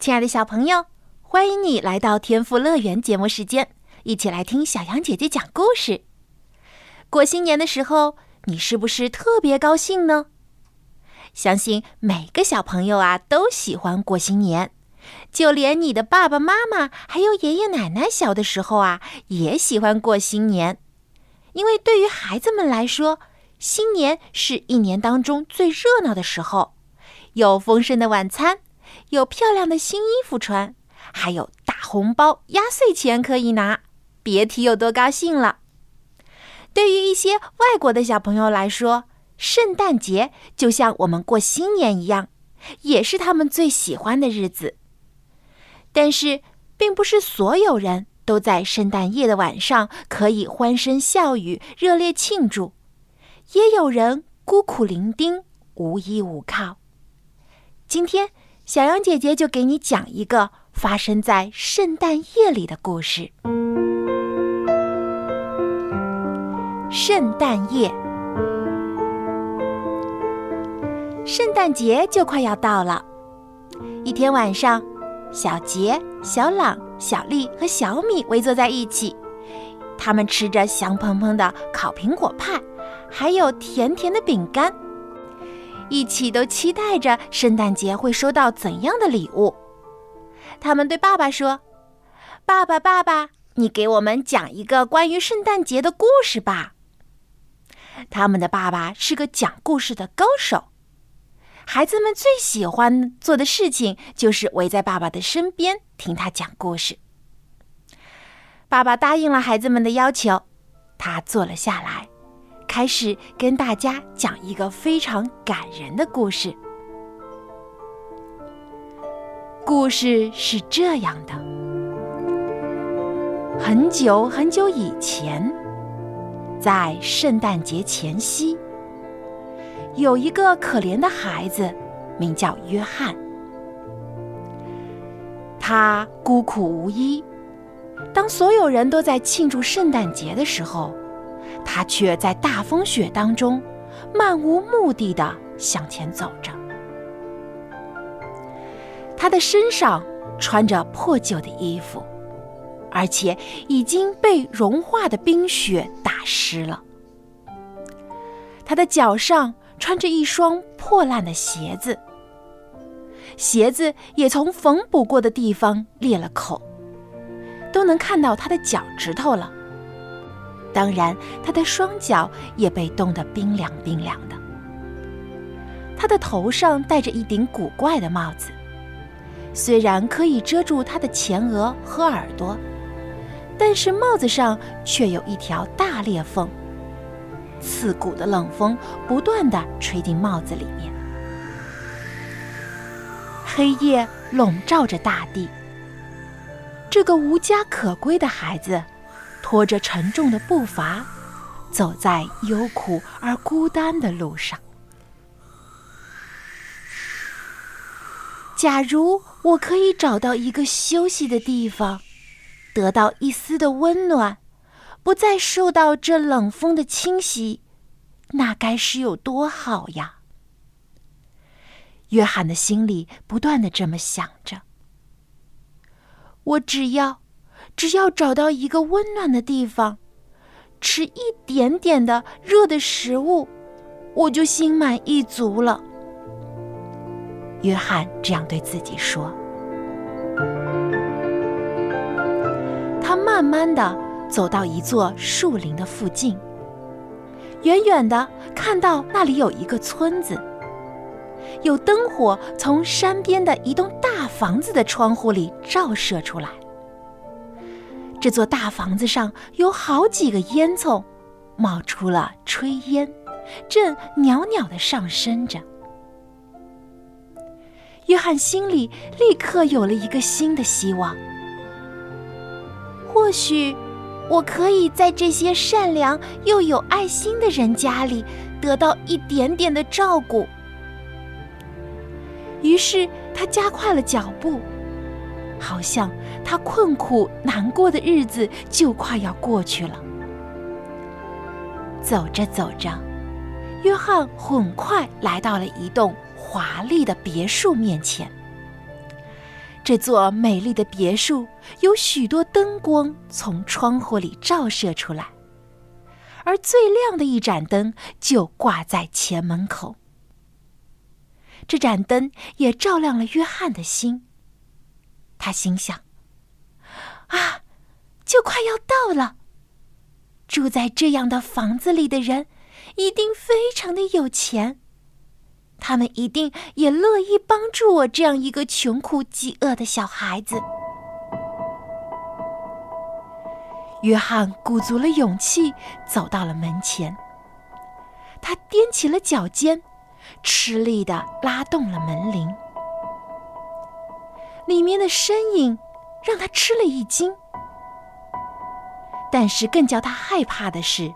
亲爱的小朋友，欢迎你来到天赋乐园节目时间，一起来听小羊姐姐讲故事。过新年的时候，你是不是特别高兴呢？相信每个小朋友啊都喜欢过新年，就连你的爸爸妈妈还有爷爷奶奶小的时候啊也喜欢过新年，因为对于孩子们来说，新年是一年当中最热闹的时候，有丰盛的晚餐。有漂亮的新衣服穿，还有大红包、压岁钱可以拿，别提有多高兴了。对于一些外国的小朋友来说，圣诞节就像我们过新年一样，也是他们最喜欢的日子。但是，并不是所有人都在圣诞夜的晚上可以欢声笑语、热烈庆祝，也有人孤苦伶仃、无依无靠。今天。小羊姐姐就给你讲一个发生在圣诞夜里的故事。圣诞夜，圣诞节就快要到了。一天晚上，小杰、小朗、小丽和小米围坐在一起，他们吃着香喷喷的烤苹果派，还有甜甜的饼干。一起都期待着圣诞节会收到怎样的礼物。他们对爸爸说：“爸爸，爸爸，你给我们讲一个关于圣诞节的故事吧。”他们的爸爸是个讲故事的高手，孩子们最喜欢做的事情就是围在爸爸的身边听他讲故事。爸爸答应了孩子们的要求，他坐了下来。开始跟大家讲一个非常感人的故事。故事是这样的：很久很久以前，在圣诞节前夕，有一个可怜的孩子，名叫约翰。他孤苦无依，当所有人都在庆祝圣诞节的时候。他却在大风雪当中漫无目的的向前走着，他的身上穿着破旧的衣服，而且已经被融化的冰雪打湿了。他的脚上穿着一双破烂的鞋子，鞋子也从缝补过的地方裂了口，都能看到他的脚趾头了。当然，他的双脚也被冻得冰凉冰凉的。他的头上戴着一顶古怪的帽子，虽然可以遮住他的前额和耳朵，但是帽子上却有一条大裂缝，刺骨的冷风不断地吹进帽子里面。黑夜笼罩着大地，这个无家可归的孩子。拖着沉重的步伐，走在忧苦而孤单的路上。假如我可以找到一个休息的地方，得到一丝的温暖，不再受到这冷风的侵袭，那该是有多好呀！约翰的心里不断的这么想着。我只要。只要找到一个温暖的地方，吃一点点的热的食物，我就心满意足了。约翰这样对自己说。他慢慢的走到一座树林的附近，远远的看到那里有一个村子，有灯火从山边的一栋大房子的窗户里照射出来。这座大房子上有好几个烟囱，冒出了炊烟，正袅袅的上升着。约翰心里立刻有了一个新的希望。或许，我可以在这些善良又有爱心的人家里得到一点点的照顾。于是，他加快了脚步，好像他困苦难过的日子就快要过去了。走着走着，约翰很快来到了一栋华丽的别墅面前。这座美丽的别墅有许多灯光从窗户里照射出来，而最亮的一盏灯就挂在前门口。这盏灯也照亮了约翰的心。他心想：“啊，就快要到了。住在这样的房子里的人，一定非常的有钱。”他们一定也乐意帮助我这样一个穷苦饥饿的小孩子。约翰鼓足了勇气走到了门前，他踮起了脚尖，吃力地拉动了门铃。里面的身影让他吃了一惊，但是更叫他害怕的是，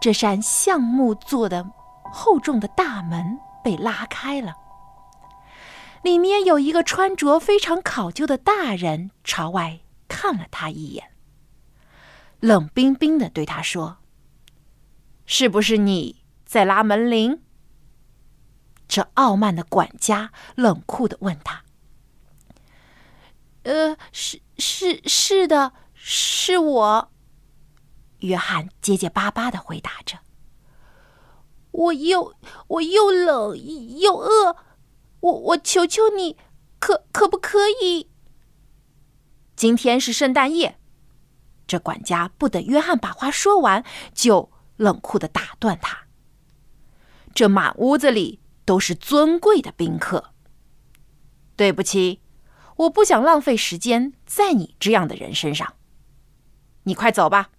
这扇橡木做的厚重的大门。被拉开了，里面有一个穿着非常考究的大人朝外看了他一眼，冷冰冰的对他说：“是不是你在拉门铃？”这傲慢的管家冷酷的问他：“呃，是是是的，是我。”约翰结结巴巴的回答着。我又我又冷又饿，我我求求你，可可不可以？今天是圣诞夜，这管家不等约翰把话说完，就冷酷的打断他。这满屋子里都是尊贵的宾客。对不起，我不想浪费时间在你这样的人身上。你快走吧。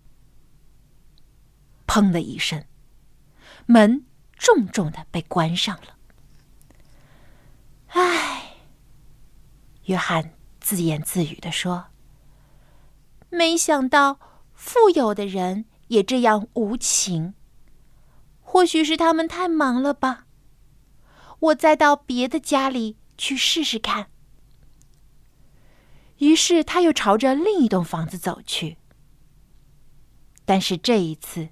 砰的一声。门重重的被关上了。唉，约翰自言自语的说：“没想到富有的人也这样无情。或许是他们太忙了吧。我再到别的家里去试试看。”于是他又朝着另一栋房子走去。但是这一次，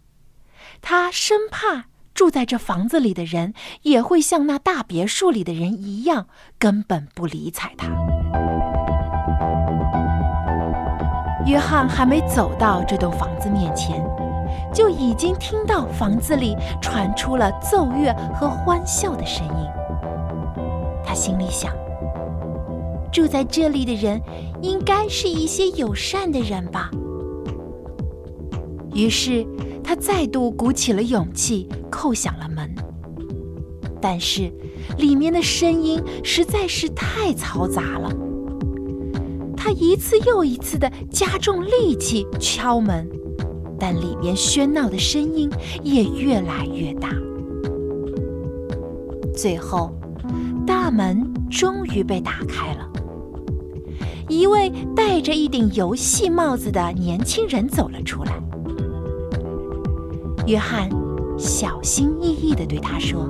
他生怕。住在这房子里的人也会像那大别墅里的人一样，根本不理睬他。约翰还没走到这栋房子面前，就已经听到房子里传出了奏乐和欢笑的声音。他心里想：住在这里的人应该是一些友善的人吧。于是。他再度鼓起了勇气，叩响了门。但是，里面的声音实在是太嘈杂了。他一次又一次地加重力气敲门，但里面喧闹的声音也越来越大。最后，大门终于被打开了。一位戴着一顶游戏帽子的年轻人走了出来。约翰小心翼翼地对他说：“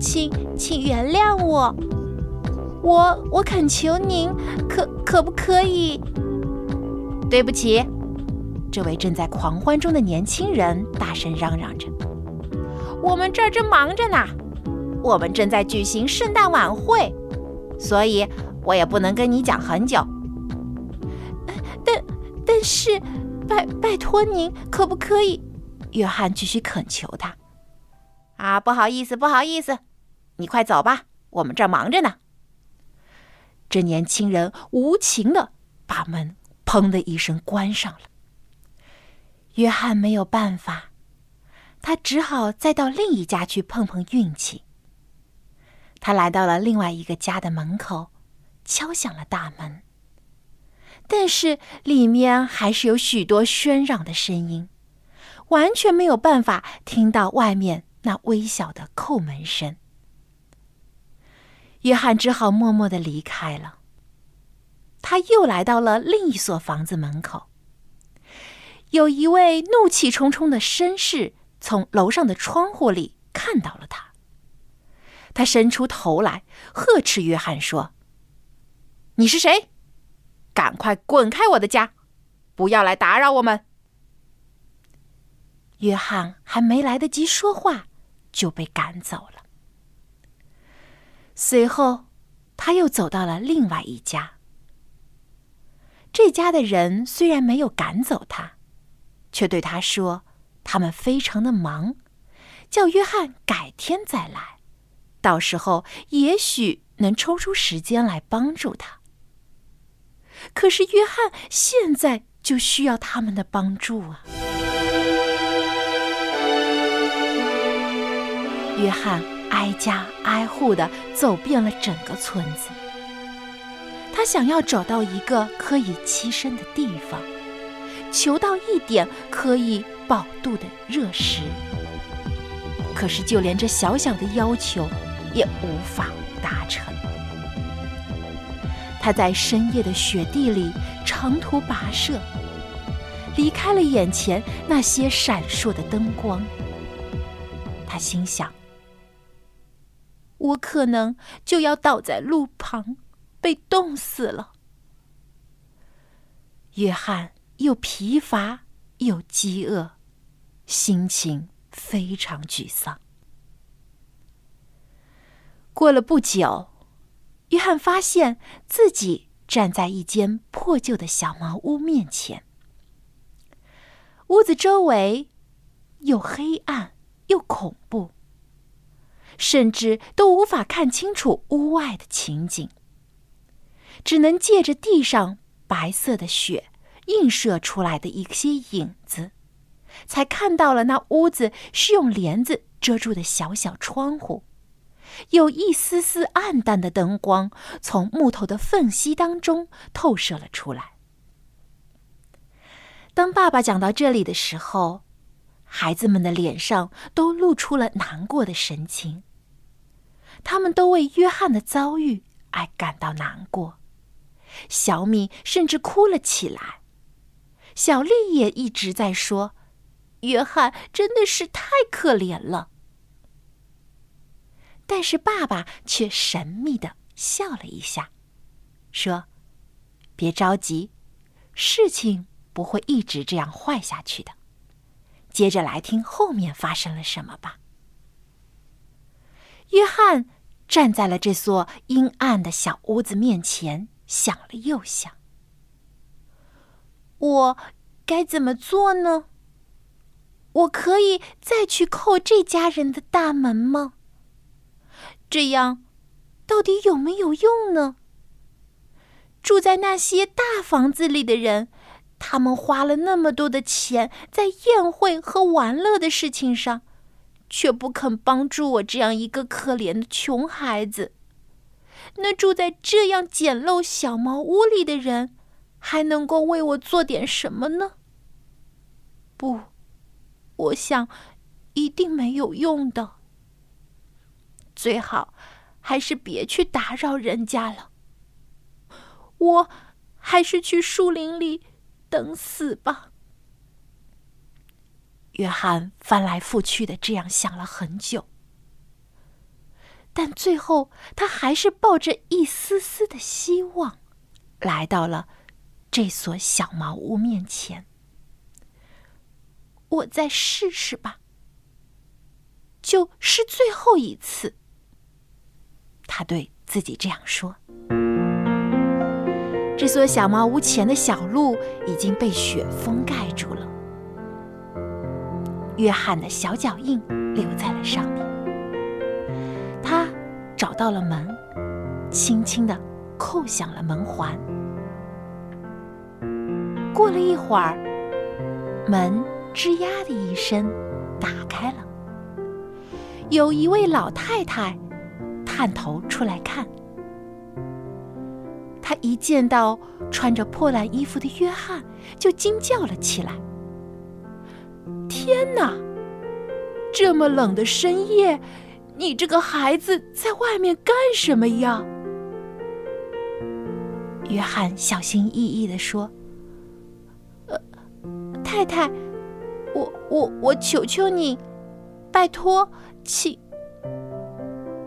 请，请原谅我，我我恳求您，可可不可以？”对不起，这位正在狂欢中的年轻人大声嚷嚷着：“我们这儿正忙着呢，我们正在举行圣诞晚会，所以我也不能跟你讲很久。但，但是。”拜拜托您，可不可以？约翰继续恳求他。啊，不好意思，不好意思，你快走吧，我们这儿忙着呢。这年轻人无情的把门砰的一声关上了。约翰没有办法，他只好再到另一家去碰碰运气。他来到了另外一个家的门口，敲响了大门。但是里面还是有许多喧嚷的声音，完全没有办法听到外面那微小的叩门声。约翰只好默默的离开了。他又来到了另一所房子门口。有一位怒气冲冲的绅士从楼上的窗户里看到了他。他伸出头来，呵斥约翰说：“你是谁？赶快滚开我的家，不要来打扰我们！”约翰还没来得及说话，就被赶走了。随后，他又走到了另外一家。这家的人虽然没有赶走他，却对他说：“他们非常的忙，叫约翰改天再来，到时候也许能抽出时间来帮助他。”可是约翰现在就需要他们的帮助啊！约翰挨家挨户的走遍了整个村子。他想要找到一个可以栖身的地方，求到一点可以饱肚的热食。可是，就连这小小的要求也无法达成。他在深夜的雪地里长途跋涉，离开了眼前那些闪烁的灯光。他心想：“我可能就要倒在路旁。”被冻死了。约翰又疲乏又饥饿，心情非常沮丧。过了不久，约翰发现自己站在一间破旧的小茅屋面前。屋子周围又黑暗又恐怖，甚至都无法看清楚屋外的情景。只能借着地上白色的雪映射出来的一些影子，才看到了那屋子是用帘子遮住的小小窗户，有一丝丝暗淡的灯光从木头的缝隙当中透射了出来。当爸爸讲到这里的时候，孩子们的脸上都露出了难过的神情，他们都为约翰的遭遇而感到难过。小米甚至哭了起来，小丽也一直在说：“约翰真的是太可怜了。”但是爸爸却神秘的笑了一下，说：“别着急，事情不会一直这样坏下去的。接着来听后面发生了什么吧。”约翰站在了这座阴暗的小屋子面前。想了又想，我该怎么做呢？我可以再去叩这家人的大门吗？这样到底有没有用呢？住在那些大房子里的人，他们花了那么多的钱在宴会和玩乐的事情上，却不肯帮助我这样一个可怜的穷孩子。那住在这样简陋小茅屋里的人，还能够为我做点什么呢？不，我想一定没有用的。最好还是别去打扰人家了。我还是去树林里等死吧。约翰翻来覆去的这样想了很久。但最后，他还是抱着一丝丝的希望，来到了这所小茅屋面前。我再试试吧，就是最后一次。他对自己这样说。这所小茅屋前的小路已经被雪封盖住了，约翰的小脚印留在了上面。他找到了门，轻轻的扣响了门环。过了一会儿，门吱呀的一声打开了。有一位老太太探头出来看，他一见到穿着破烂衣服的约翰，就惊叫了起来：“天哪！这么冷的深夜！”你这个孩子在外面干什么呀？”约翰小心翼翼地说：“呃，太太，我我我求求你，拜托，请。”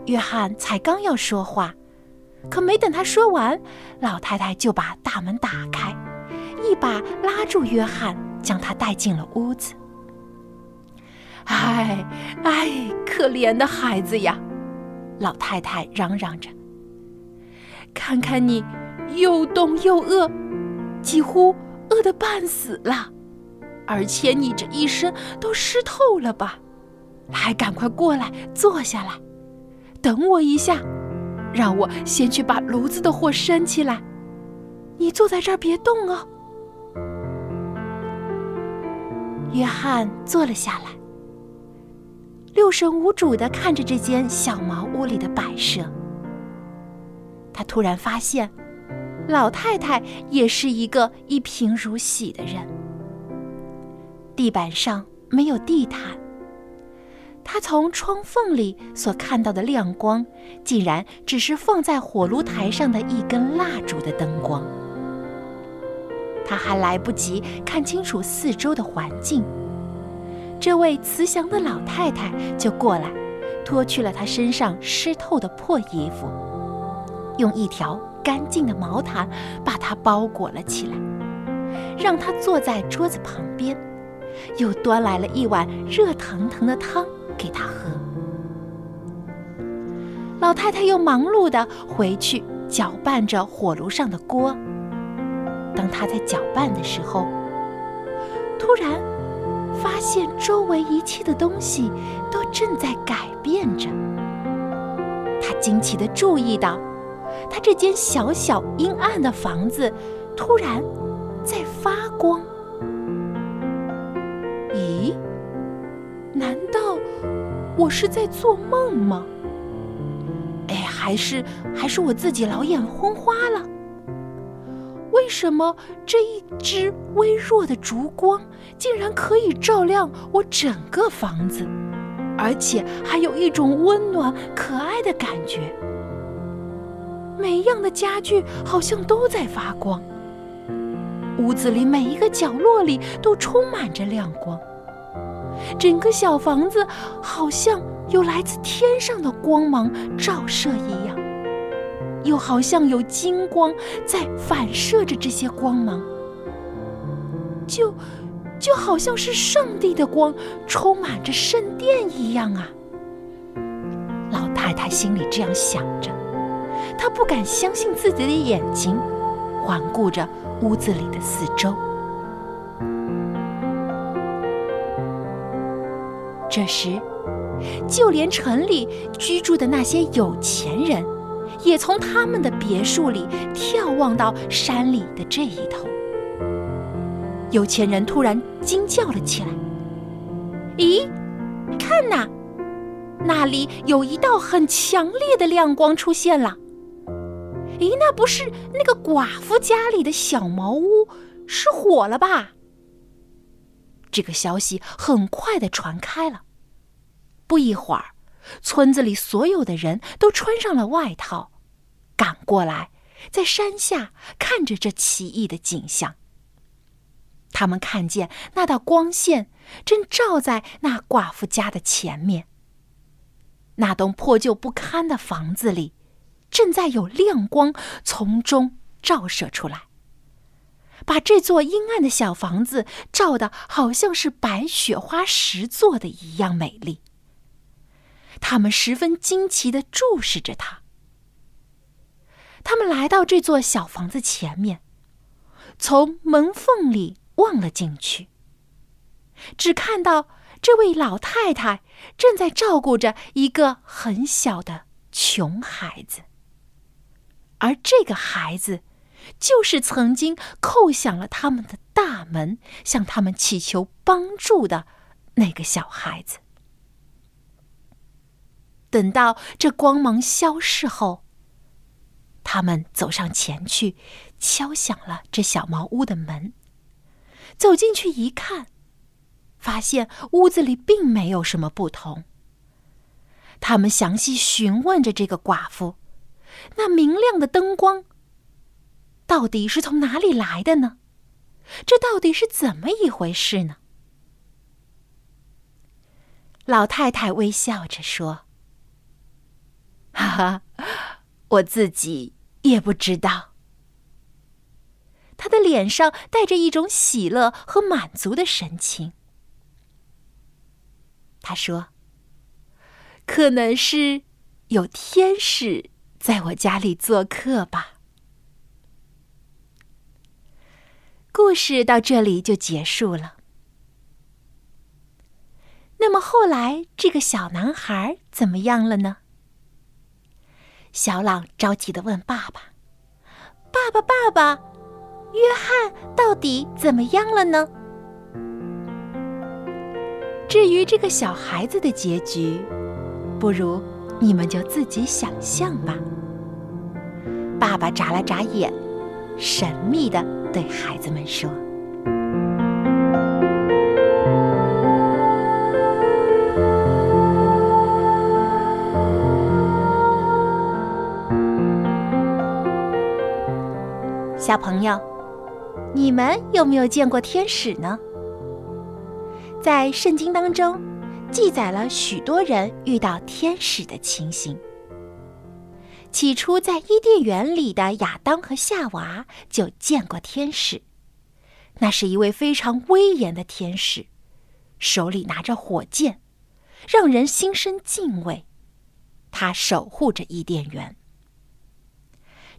约翰才刚要说话，可没等他说完，老太太就把大门打开，一把拉住约翰，将他带进了屋子。哎哎，可怜的孩子呀！老太太嚷嚷着：“看看你，又冻又饿，几乎饿得半死了，而且你这一身都湿透了吧？还赶快过来坐下来。”等我一下，让我先去把炉子的火升起来。你坐在这儿别动哦。约翰坐了下来，六神无主的看着这间小茅屋里的摆设。他突然发现，老太太也是一个一贫如洗的人。地板上没有地毯。他从窗缝里所看到的亮光，竟然只是放在火炉台上的一根蜡烛的灯光。他还来不及看清楚四周的环境，这位慈祥的老太太就过来，脱去了他身上湿透的破衣服，用一条干净的毛毯把他包裹了起来，让他坐在桌子旁边，又端来了一碗热腾腾的汤。给他喝。老太太又忙碌地回去搅拌着火炉上的锅。当她在搅拌的时候，突然发现周围一切的东西都正在改变着。她惊奇地注意到，她这间小小阴暗的房子突然在发光。我是在做梦吗？哎，还是还是我自己老眼昏花了？为什么这一支微弱的烛光竟然可以照亮我整个房子，而且还有一种温暖可爱的感觉？每一样的家具好像都在发光，屋子里每一个角落里都充满着亮光。整个小房子好像有来自天上的光芒照射一样，又好像有金光在反射着这些光芒，就就好像是上帝的光充满着圣殿一样啊！老太太心里这样想着，她不敢相信自己的眼睛，环顾着屋子里的四周。这时，就连城里居住的那些有钱人，也从他们的别墅里眺望到山里的这一头。有钱人突然惊叫了起来：“咦，看呐，那里有一道很强烈的亮光出现了！咦，那不是那个寡妇家里的小茅屋失火了吧？”这个消息很快的传开了。不一会儿，村子里所有的人都穿上了外套，赶过来，在山下看着这奇异的景象。他们看见那道光线正照在那寡妇家的前面。那栋破旧不堪的房子里，正在有亮光从中照射出来。把这座阴暗的小房子照得好像是白雪花石做的一样美丽。他们十分惊奇的注视着他。他们来到这座小房子前面，从门缝里望了进去，只看到这位老太太正在照顾着一个很小的穷孩子，而这个孩子。就是曾经叩响了他们的大门，向他们祈求帮助的那个小孩子。等到这光芒消逝后，他们走上前去，敲响了这小茅屋的门。走进去一看，发现屋子里并没有什么不同。他们详细询问着这个寡妇：“那明亮的灯光到底是从哪里来的呢？这到底是怎么一回事呢？”老太太微笑着说：“哈哈，我自己也不知道。”她的脸上带着一种喜乐和满足的神情。她说。可能是有天使在我家里做客吧。故事到这里就结束了。那么后来这个小男孩怎么样了呢？小朗着急的问爸爸：“爸爸，爸爸，约翰到底怎么样了呢？”至于这个小孩子的结局。不如你们就自己想象吧。爸爸眨了眨眼，神秘的对孩子们说：“小朋友，你们有没有见过天使呢？在圣经当中。”记载了许多人遇到天使的情形。起初，在伊甸园里的亚当和夏娃就见过天使，那是一位非常威严的天使，手里拿着火箭，让人心生敬畏。他守护着伊甸园。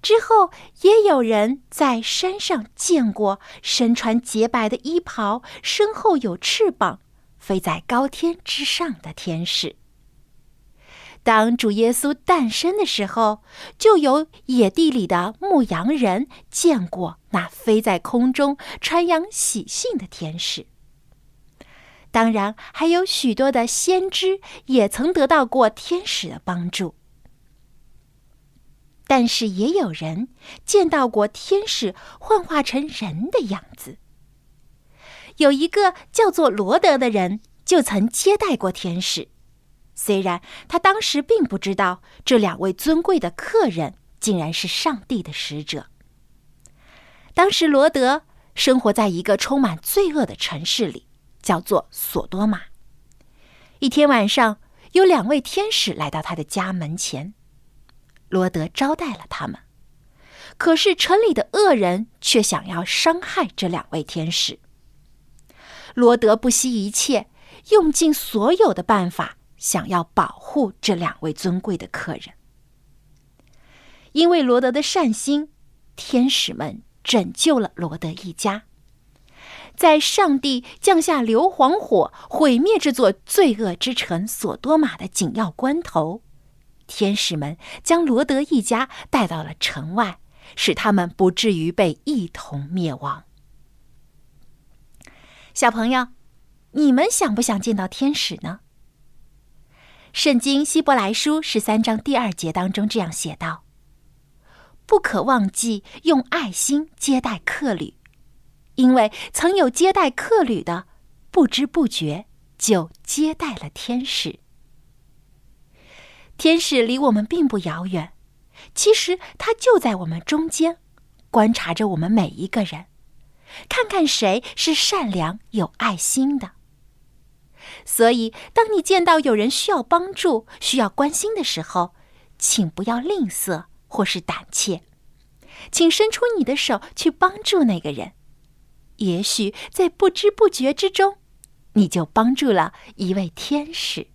之后，也有人在山上见过身穿洁白的衣袍，身后有翅膀。飞在高天之上的天使。当主耶稣诞生的时候，就有野地里的牧羊人见过那飞在空中传扬喜讯的天使。当然，还有许多的先知也曾得到过天使的帮助。但是，也有人见到过天使幻化成人的样子。有一个叫做罗德的人，就曾接待过天使。虽然他当时并不知道这两位尊贵的客人竟然是上帝的使者。当时罗德生活在一个充满罪恶的城市里，叫做索多玛。一天晚上，有两位天使来到他的家门前，罗德招待了他们。可是城里的恶人却想要伤害这两位天使。罗德不惜一切，用尽所有的办法，想要保护这两位尊贵的客人。因为罗德的善心，天使们拯救了罗德一家。在上帝降下硫磺火毁灭这座罪恶之城索多玛的紧要关头，天使们将罗德一家带到了城外，使他们不至于被一同灭亡。小朋友，你们想不想见到天使呢？圣经希伯来书十三章第二节当中这样写道：“不可忘记用爱心接待客旅，因为曾有接待客旅的，不知不觉就接待了天使。天使离我们并不遥远，其实他就在我们中间，观察着我们每一个人。”看看谁是善良有爱心的。所以，当你见到有人需要帮助、需要关心的时候，请不要吝啬或是胆怯，请伸出你的手去帮助那个人。也许在不知不觉之中，你就帮助了一位天使。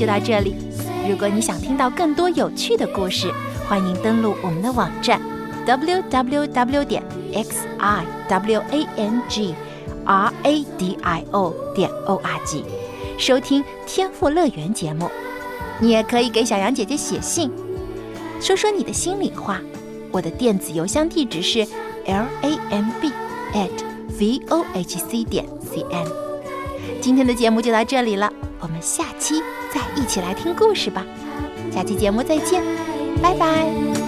就到这里。如果你想听到更多有趣的故事，欢迎登录我们的网站 w w w 点 x i w a n g r a d i o 点 o r g，收听天赋乐园节目。你也可以给小羊姐姐写信，说说你的心里话。我的电子邮箱地址是 l a m b at v o h c 点 c n。今天的节目就到这里了，我们下期再一起来听故事吧。下期节目再见，拜拜。